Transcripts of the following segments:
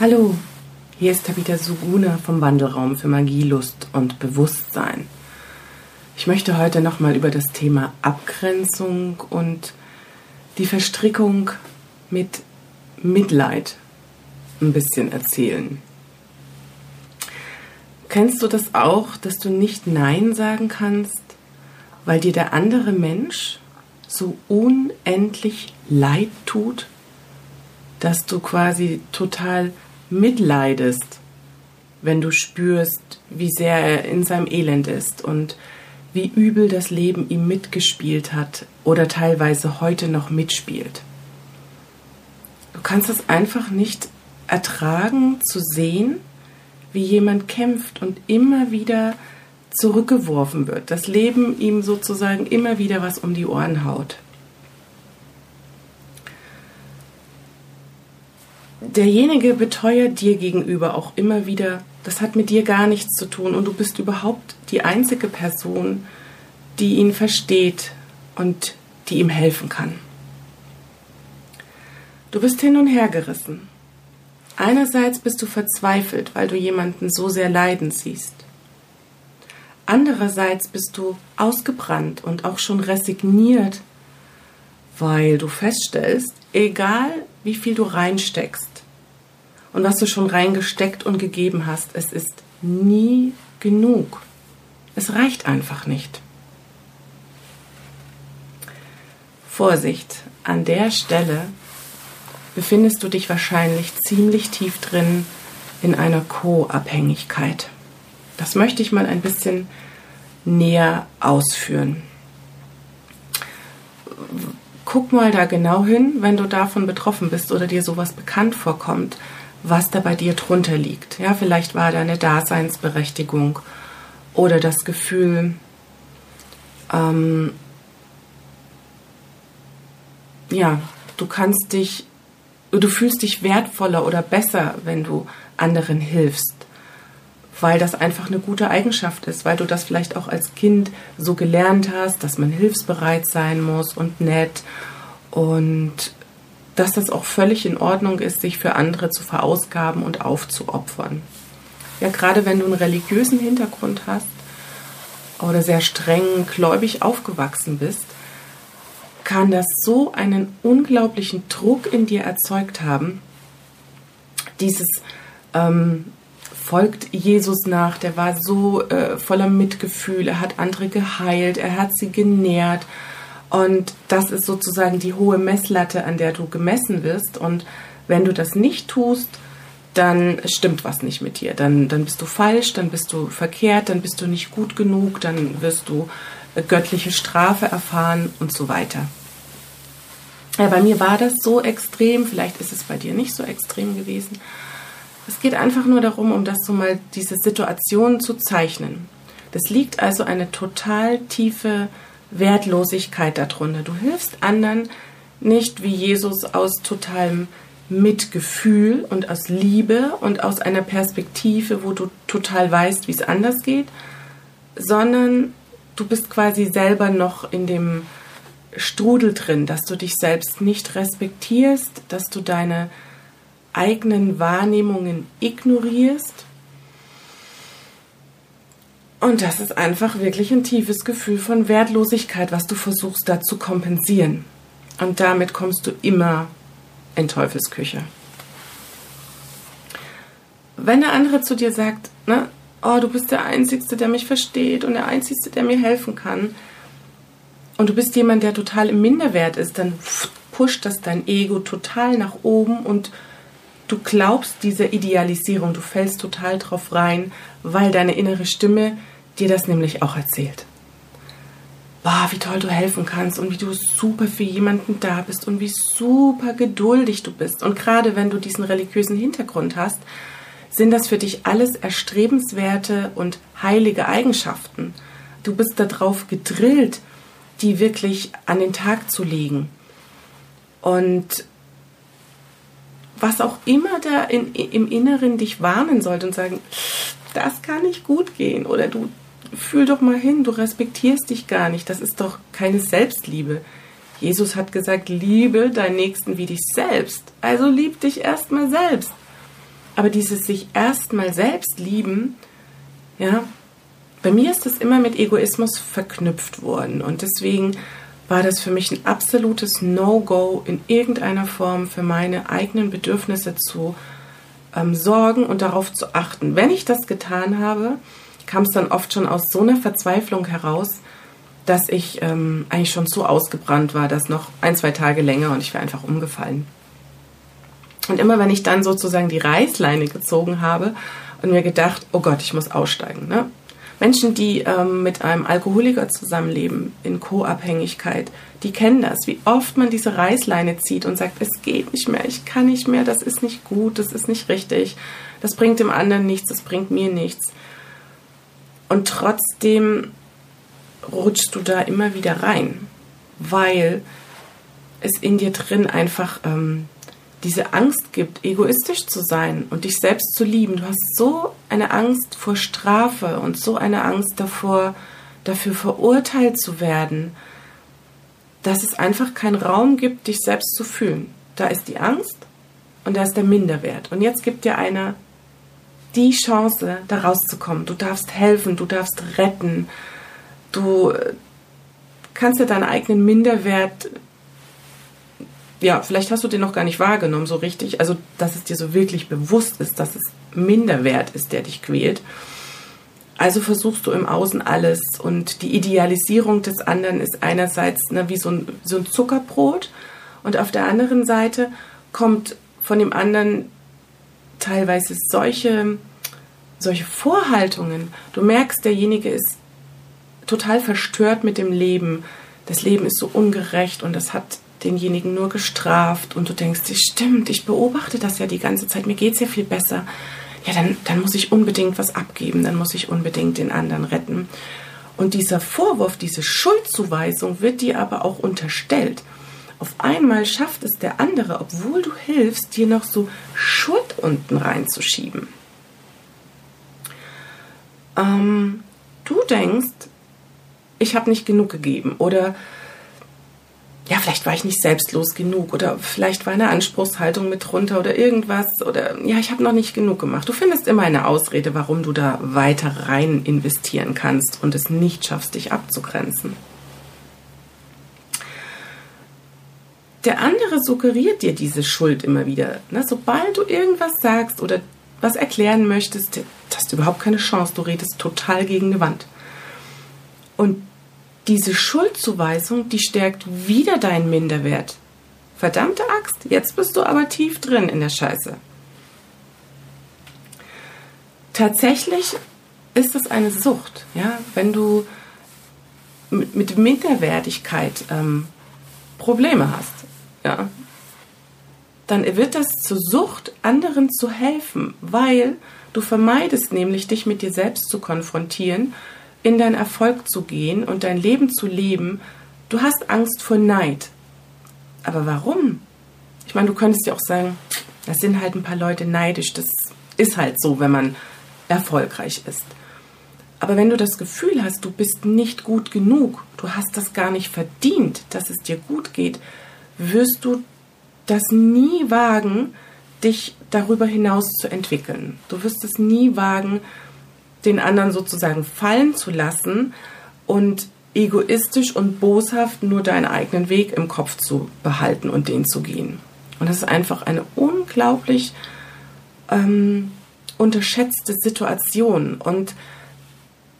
Hallo, hier ist Tabitha Suguna vom Wandelraum für Magie, Lust und Bewusstsein. Ich möchte heute nochmal über das Thema Abgrenzung und die Verstrickung mit Mitleid ein bisschen erzählen. Kennst du das auch, dass du nicht Nein sagen kannst, weil dir der andere Mensch so unendlich leid tut, dass du quasi total mitleidest, wenn du spürst, wie sehr er in seinem Elend ist und wie übel das Leben ihm mitgespielt hat oder teilweise heute noch mitspielt. Du kannst es einfach nicht ertragen zu sehen, wie jemand kämpft und immer wieder zurückgeworfen wird, das Leben ihm sozusagen immer wieder was um die Ohren haut. Derjenige beteuert dir gegenüber auch immer wieder, das hat mit dir gar nichts zu tun und du bist überhaupt die einzige Person, die ihn versteht und die ihm helfen kann. Du bist hin und her gerissen. Einerseits bist du verzweifelt, weil du jemanden so sehr leiden siehst. Andererseits bist du ausgebrannt und auch schon resigniert, weil du feststellst, egal wie viel du reinsteckst, und was du schon reingesteckt und gegeben hast. Es ist nie genug. Es reicht einfach nicht. Vorsicht, an der Stelle befindest du dich wahrscheinlich ziemlich tief drin in einer Co-Abhängigkeit. Das möchte ich mal ein bisschen näher ausführen. Guck mal da genau hin, wenn du davon betroffen bist oder dir sowas bekannt vorkommt was da bei dir drunter liegt. Ja, vielleicht war da eine Daseinsberechtigung oder das Gefühl, ähm, ja, du kannst dich, du fühlst dich wertvoller oder besser, wenn du anderen hilfst, weil das einfach eine gute Eigenschaft ist, weil du das vielleicht auch als Kind so gelernt hast, dass man hilfsbereit sein muss und nett und dass das auch völlig in Ordnung ist, sich für andere zu verausgaben und aufzuopfern. Ja, gerade wenn du einen religiösen Hintergrund hast oder sehr streng gläubig aufgewachsen bist, kann das so einen unglaublichen Druck in dir erzeugt haben. Dieses ähm, folgt Jesus nach, der war so äh, voller Mitgefühl, er hat andere geheilt, er hat sie genährt und das ist sozusagen die hohe Messlatte, an der du gemessen wirst. Und wenn du das nicht tust, dann stimmt was nicht mit dir. Dann, dann bist du falsch, dann bist du verkehrt, dann bist du nicht gut genug, dann wirst du äh, göttliche Strafe erfahren und so weiter. Ja, bei mir war das so extrem, vielleicht ist es bei dir nicht so extrem gewesen. Es geht einfach nur darum, um das so mal diese Situation zu zeichnen. Das liegt also eine total tiefe Wertlosigkeit darunter. Du hilfst anderen nicht wie Jesus aus totalem Mitgefühl und aus Liebe und aus einer Perspektive, wo du total weißt, wie es anders geht, sondern du bist quasi selber noch in dem Strudel drin, dass du dich selbst nicht respektierst, dass du deine eigenen Wahrnehmungen ignorierst und das ist einfach wirklich ein tiefes Gefühl von Wertlosigkeit, was du versuchst da zu kompensieren. Und damit kommst du immer in Teufelsküche. Wenn der andere zu dir sagt, ne, oh, du bist der Einzige, der mich versteht und der Einzige, der mir helfen kann, und du bist jemand, der total im Minderwert ist, dann pusht das dein Ego total nach oben und du glaubst dieser Idealisierung, du fällst total drauf rein, weil deine innere Stimme dir das nämlich auch erzählt. Boah, wie toll du helfen kannst und wie du super für jemanden da bist und wie super geduldig du bist. Und gerade wenn du diesen religiösen Hintergrund hast, sind das für dich alles erstrebenswerte und heilige Eigenschaften. Du bist darauf gedrillt, die wirklich an den Tag zu legen. Und was auch immer da in, im Inneren dich warnen sollte und sagen, das kann nicht gut gehen oder du fühl doch mal hin, du respektierst dich gar nicht. Das ist doch keine Selbstliebe. Jesus hat gesagt, liebe deinen Nächsten wie dich selbst. Also lieb dich erstmal selbst. Aber dieses sich erstmal selbst lieben, ja, bei mir ist das immer mit Egoismus verknüpft worden und deswegen war das für mich ein absolutes No-Go in irgendeiner Form für meine eigenen Bedürfnisse zu ähm, sorgen und darauf zu achten. Wenn ich das getan habe, kam es dann oft schon aus so einer Verzweiflung heraus, dass ich ähm, eigentlich schon so ausgebrannt war, dass noch ein, zwei Tage länger und ich wäre einfach umgefallen. Und immer wenn ich dann sozusagen die Reißleine gezogen habe und mir gedacht, oh Gott, ich muss aussteigen. Ne? Menschen, die ähm, mit einem Alkoholiker zusammenleben, in Co-Abhängigkeit, die kennen das, wie oft man diese Reißleine zieht und sagt, es geht nicht mehr, ich kann nicht mehr, das ist nicht gut, das ist nicht richtig, das bringt dem anderen nichts, das bringt mir nichts. Und trotzdem rutschst du da immer wieder rein, weil es in dir drin einfach ähm, diese Angst gibt, egoistisch zu sein und dich selbst zu lieben. Du hast so eine Angst vor Strafe und so eine Angst davor, dafür verurteilt zu werden, dass es einfach keinen Raum gibt, dich selbst zu fühlen. Da ist die Angst und da ist der Minderwert. Und jetzt gibt dir einer die Chance, da rauszukommen. Du darfst helfen, du darfst retten, du kannst dir deinen eigenen Minderwert ja, vielleicht hast du den noch gar nicht wahrgenommen so richtig. Also, dass es dir so wirklich bewusst ist, dass es Minderwert ist, der dich quält. Also versuchst du im Außen alles und die Idealisierung des anderen ist einerseits ne, wie so ein, so ein Zuckerbrot und auf der anderen Seite kommt von dem anderen teilweise solche, solche Vorhaltungen. Du merkst, derjenige ist total verstört mit dem Leben. Das Leben ist so ungerecht und das hat denjenigen nur gestraft und du denkst dir, stimmt, ich beobachte das ja die ganze Zeit, mir geht es ja viel besser. Ja, dann, dann muss ich unbedingt was abgeben, dann muss ich unbedingt den anderen retten. Und dieser Vorwurf, diese Schuldzuweisung wird dir aber auch unterstellt. Auf einmal schafft es der andere, obwohl du hilfst, dir noch so Schuld unten reinzuschieben. Ähm, du denkst, ich habe nicht genug gegeben oder ja, vielleicht war ich nicht selbstlos genug oder vielleicht war eine Anspruchshaltung mit drunter oder irgendwas oder ja, ich habe noch nicht genug gemacht. Du findest immer eine Ausrede, warum du da weiter rein investieren kannst und es nicht schaffst, dich abzugrenzen. Der andere suggeriert dir diese Schuld immer wieder. Ne? Sobald du irgendwas sagst oder was erklären möchtest, hast du überhaupt keine Chance. Du redest total gegen die Wand. Und diese Schuldzuweisung, die stärkt wieder deinen Minderwert. Verdammte Axt, jetzt bist du aber tief drin in der Scheiße. Tatsächlich ist es eine Sucht, ja, wenn du mit, mit Minderwertigkeit ähm, Probleme hast, ja, dann wird das zur Sucht, anderen zu helfen, weil du vermeidest nämlich, dich mit dir selbst zu konfrontieren in deinen Erfolg zu gehen und dein Leben zu leben, du hast Angst vor Neid. Aber warum? Ich meine, du könntest ja auch sagen, das sind halt ein paar Leute neidisch, das ist halt so, wenn man erfolgreich ist. Aber wenn du das Gefühl hast, du bist nicht gut genug, du hast das gar nicht verdient, dass es dir gut geht, wirst du das nie wagen, dich darüber hinaus zu entwickeln. Du wirst es nie wagen, den anderen sozusagen fallen zu lassen und egoistisch und boshaft nur deinen eigenen Weg im Kopf zu behalten und den zu gehen. Und das ist einfach eine unglaublich ähm, unterschätzte Situation. Und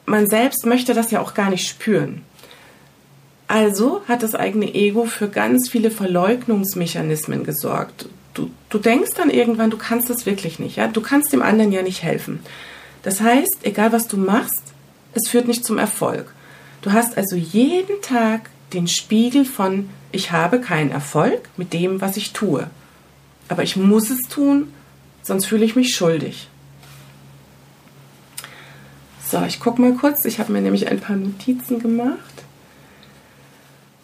man selbst möchte das ja auch gar nicht spüren. Also hat das eigene Ego für ganz viele Verleugnungsmechanismen gesorgt. Du, du denkst dann irgendwann, du kannst das wirklich nicht. Ja? Du kannst dem anderen ja nicht helfen. Das heißt, egal was du machst, es führt nicht zum Erfolg. Du hast also jeden Tag den Spiegel von ich habe keinen Erfolg mit dem, was ich tue. Aber ich muss es tun, sonst fühle ich mich schuldig. So, ich gucke mal kurz. Ich habe mir nämlich ein paar Notizen gemacht.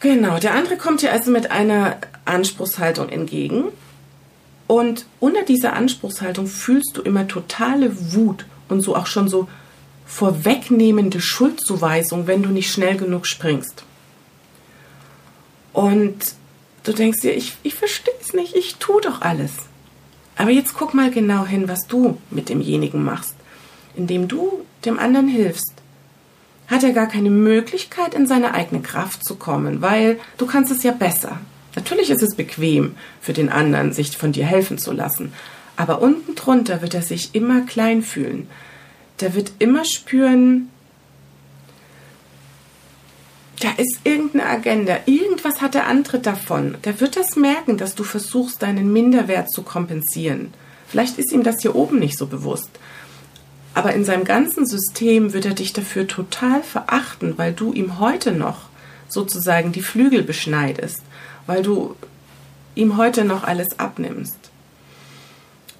Genau, der andere kommt dir also mit einer Anspruchshaltung entgegen. Und unter dieser Anspruchshaltung fühlst du immer totale Wut und so auch schon so vorwegnehmende Schuldzuweisung, wenn du nicht schnell genug springst. Und du denkst dir, ich, ich verstehe es nicht, ich tue doch alles. Aber jetzt guck mal genau hin, was du mit demjenigen machst. Indem du dem anderen hilfst, hat er gar keine Möglichkeit, in seine eigene Kraft zu kommen, weil du kannst es ja besser. Natürlich ist es bequem für den anderen, sich von dir helfen zu lassen, aber unten drunter wird er sich immer klein fühlen. Der wird immer spüren, da ist irgendeine Agenda, irgendwas hat der Antritt davon. Der wird das merken, dass du versuchst, deinen Minderwert zu kompensieren. Vielleicht ist ihm das hier oben nicht so bewusst. Aber in seinem ganzen System wird er dich dafür total verachten, weil du ihm heute noch sozusagen die Flügel beschneidest, weil du ihm heute noch alles abnimmst.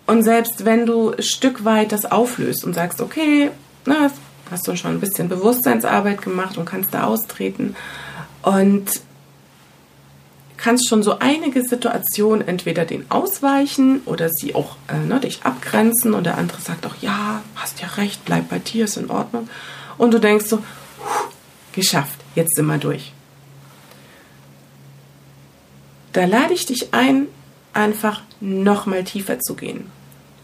Und selbst wenn du ein Stück weit das auflöst und sagst, okay, na, hast du schon ein bisschen Bewusstseinsarbeit gemacht und kannst da austreten und kannst schon so einige Situationen entweder den ausweichen oder sie auch äh, ne, dich abgrenzen und der andere sagt auch, ja, hast ja recht, bleib bei dir, ist in Ordnung. Und du denkst so, geschafft, jetzt sind wir durch. Da lade ich dich ein, einfach nochmal tiefer zu gehen.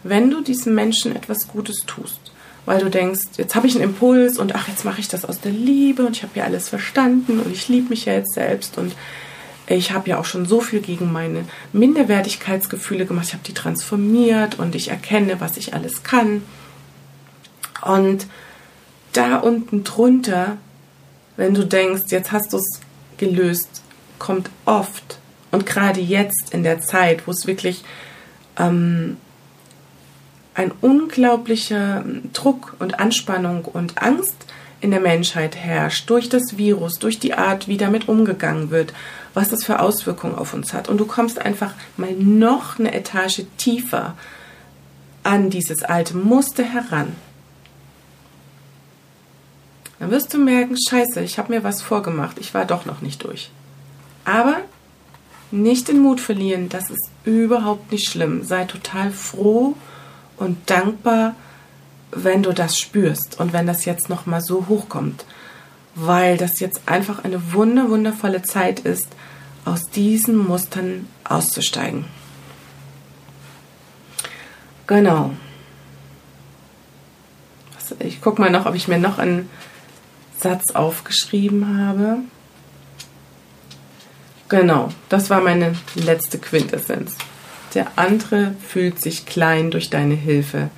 Wenn du diesem Menschen etwas Gutes tust, weil du denkst, jetzt habe ich einen Impuls und ach, jetzt mache ich das aus der Liebe und ich habe ja alles verstanden und ich liebe mich ja jetzt selbst und ich habe ja auch schon so viel gegen meine Minderwertigkeitsgefühle gemacht. Ich habe die transformiert und ich erkenne, was ich alles kann. Und da unten drunter, wenn du denkst, jetzt hast du es gelöst, kommt oft und gerade jetzt in der Zeit, wo es wirklich ähm, ein unglaublicher Druck und Anspannung und Angst in der Menschheit herrscht, durch das Virus, durch die Art, wie damit umgegangen wird, was das für Auswirkungen auf uns hat. Und du kommst einfach mal noch eine Etage tiefer an dieses alte Muster heran. Dann wirst du merken, scheiße, ich habe mir was vorgemacht, ich war doch noch nicht durch. Aber nicht den Mut verlieren, das ist überhaupt nicht schlimm. Sei total froh und dankbar, wenn du das spürst und wenn das jetzt noch mal so hochkommt, weil das jetzt einfach eine wunder wundervolle Zeit ist, aus diesen Mustern auszusteigen. Genau. Ich gucke mal noch, ob ich mir noch einen Satz aufgeschrieben habe. Genau, das war meine letzte Quintessenz. Der andere fühlt sich klein durch deine Hilfe,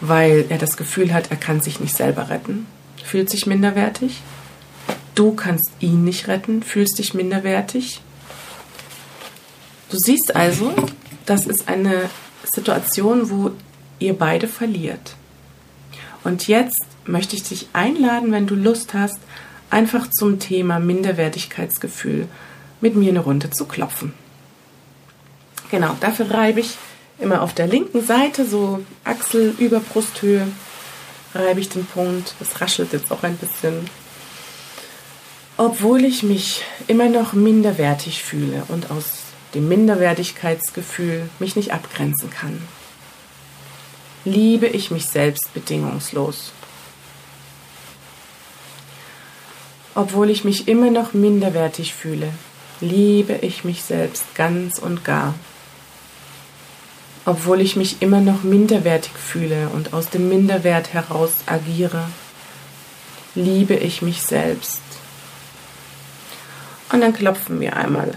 weil er das Gefühl hat, er kann sich nicht selber retten, fühlt sich minderwertig. Du kannst ihn nicht retten, fühlst dich minderwertig. Du siehst also, das ist eine Situation, wo ihr beide verliert. Und jetzt möchte ich dich einladen, wenn du Lust hast, einfach zum Thema Minderwertigkeitsgefühl mit mir eine Runde zu klopfen. Genau, dafür reibe ich immer auf der linken Seite, so Achsel über Brusthöhe, reibe ich den Punkt. Das raschelt jetzt auch ein bisschen. Obwohl ich mich immer noch minderwertig fühle und aus dem Minderwertigkeitsgefühl mich nicht abgrenzen kann, liebe ich mich selbst bedingungslos. Obwohl ich mich immer noch minderwertig fühle, liebe ich mich selbst ganz und gar obwohl ich mich immer noch minderwertig fühle und aus dem Minderwert heraus agiere, liebe ich mich selbst. Und dann klopfen wir einmal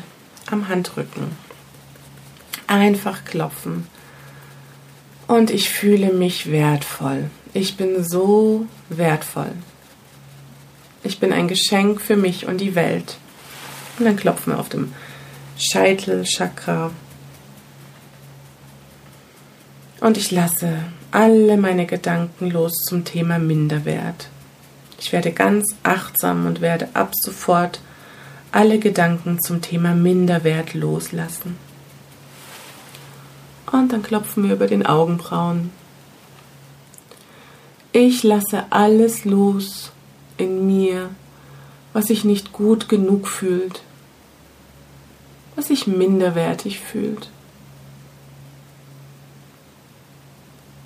am Handrücken. Einfach klopfen. Und ich fühle mich wertvoll. Ich bin so wertvoll. Ich bin ein Geschenk für mich und die Welt. Und dann klopfen wir auf dem Scheitel, und ich lasse alle meine Gedanken los zum Thema Minderwert. Ich werde ganz achtsam und werde ab sofort alle Gedanken zum Thema Minderwert loslassen. Und dann klopfen wir über den Augenbrauen. Ich lasse alles los in mir, was sich nicht gut genug fühlt, was sich minderwertig fühlt.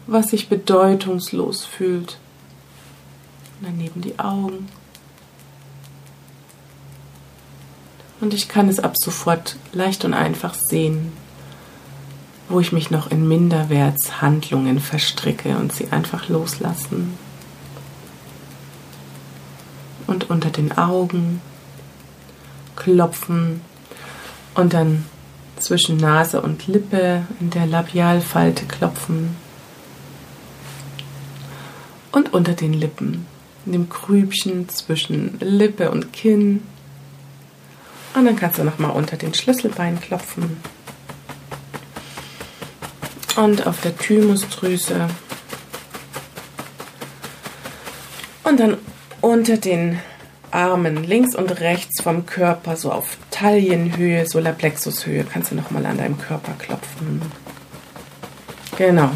Was sich bedeutungslos fühlt. Und daneben die Augen. Und ich kann es ab sofort leicht und einfach sehen. wo ich mich noch in Minderwertshandlungen verstricke und sie einfach loslassen. Und unter den Augen klopfen und dann zwischen Nase und Lippe in der Labialfalte klopfen unter den Lippen, in dem Grübchen zwischen Lippe und Kinn. Und dann kannst du nochmal unter den Schlüsselbein klopfen und auf der Thymusdrüse und dann unter den Armen links und rechts vom Körper so auf Taillenhöhe, Solarplexushöhe kannst du noch mal an deinem Körper klopfen. Genau.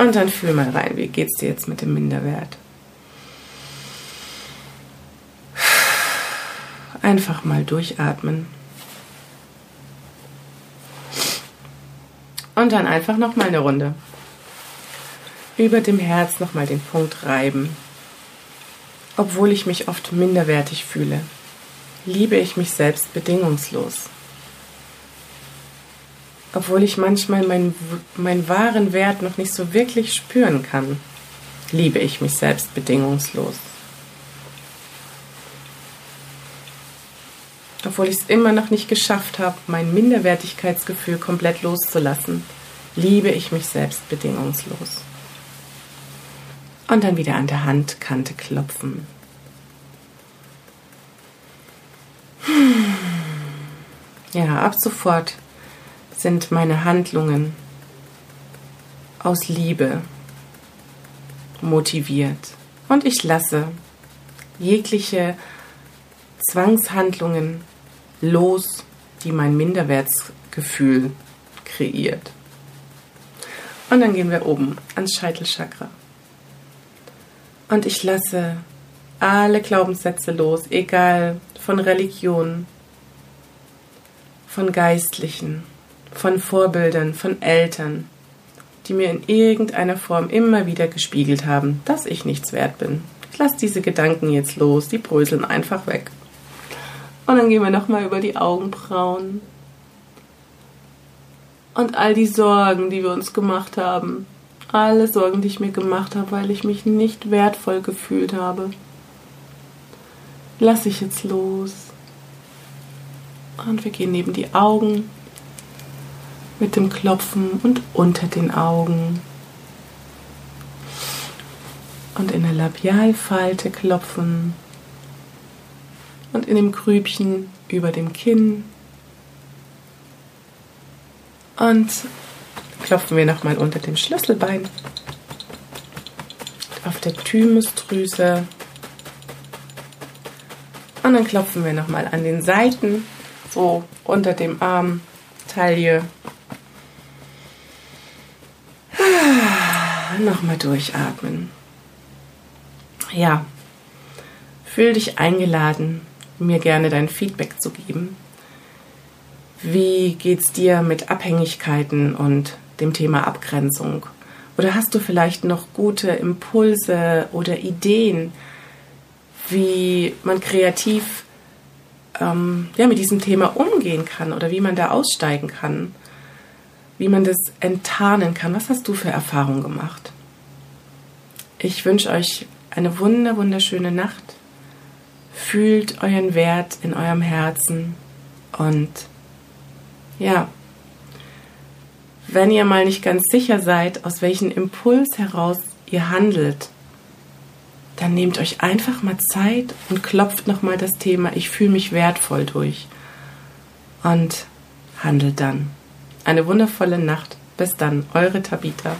Und dann fühl mal rein, wie geht's dir jetzt mit dem Minderwert? Einfach mal durchatmen. Und dann einfach noch mal eine Runde. Über dem Herz noch mal den Punkt reiben. Obwohl ich mich oft minderwertig fühle, liebe ich mich selbst bedingungslos. Obwohl ich manchmal meinen, meinen wahren Wert noch nicht so wirklich spüren kann, liebe ich mich selbst bedingungslos. Obwohl ich es immer noch nicht geschafft habe, mein Minderwertigkeitsgefühl komplett loszulassen, liebe ich mich selbst bedingungslos. Und dann wieder an der Handkante klopfen. Ja, ab sofort sind meine Handlungen aus Liebe motiviert. Und ich lasse jegliche Zwangshandlungen los, die mein Minderwertsgefühl kreiert. Und dann gehen wir oben ans Scheitelchakra. Und ich lasse alle Glaubenssätze los, egal von Religion, von Geistlichen, von Vorbildern, von Eltern, die mir in irgendeiner Form immer wieder gespiegelt haben, dass ich nichts wert bin. Ich lasse diese Gedanken jetzt los, die bröseln einfach weg. Und dann gehen wir nochmal über die Augenbrauen. Und all die Sorgen, die wir uns gemacht haben. Alle Sorgen, die ich mir gemacht habe, weil ich mich nicht wertvoll gefühlt habe. Lass ich jetzt los. Und wir gehen neben die Augen mit dem Klopfen und unter den Augen. Und in der Labialfalte klopfen und in dem Grübchen über dem Kinn. Und klopfen wir nochmal unter dem Schlüsselbein, auf der Thymusdrüse. Und dann klopfen wir nochmal an den Seiten, so unter dem Arm, Taille. Ah, nochmal durchatmen. Ja, fühl dich eingeladen, mir gerne dein Feedback zu geben. Wie geht's dir mit Abhängigkeiten und dem Thema Abgrenzung? Oder hast du vielleicht noch gute Impulse oder Ideen, wie man kreativ ähm, ja, mit diesem Thema umgehen kann oder wie man da aussteigen kann? Wie man das enttarnen kann? Was hast du für Erfahrungen gemacht? Ich wünsche euch eine wunder, wunderschöne Nacht Fühlt euren Wert in eurem Herzen und ja, wenn ihr mal nicht ganz sicher seid, aus welchem Impuls heraus ihr handelt, dann nehmt euch einfach mal Zeit und klopft nochmal das Thema Ich fühle mich wertvoll durch und handelt dann. Eine wundervolle Nacht. Bis dann, eure Tabita.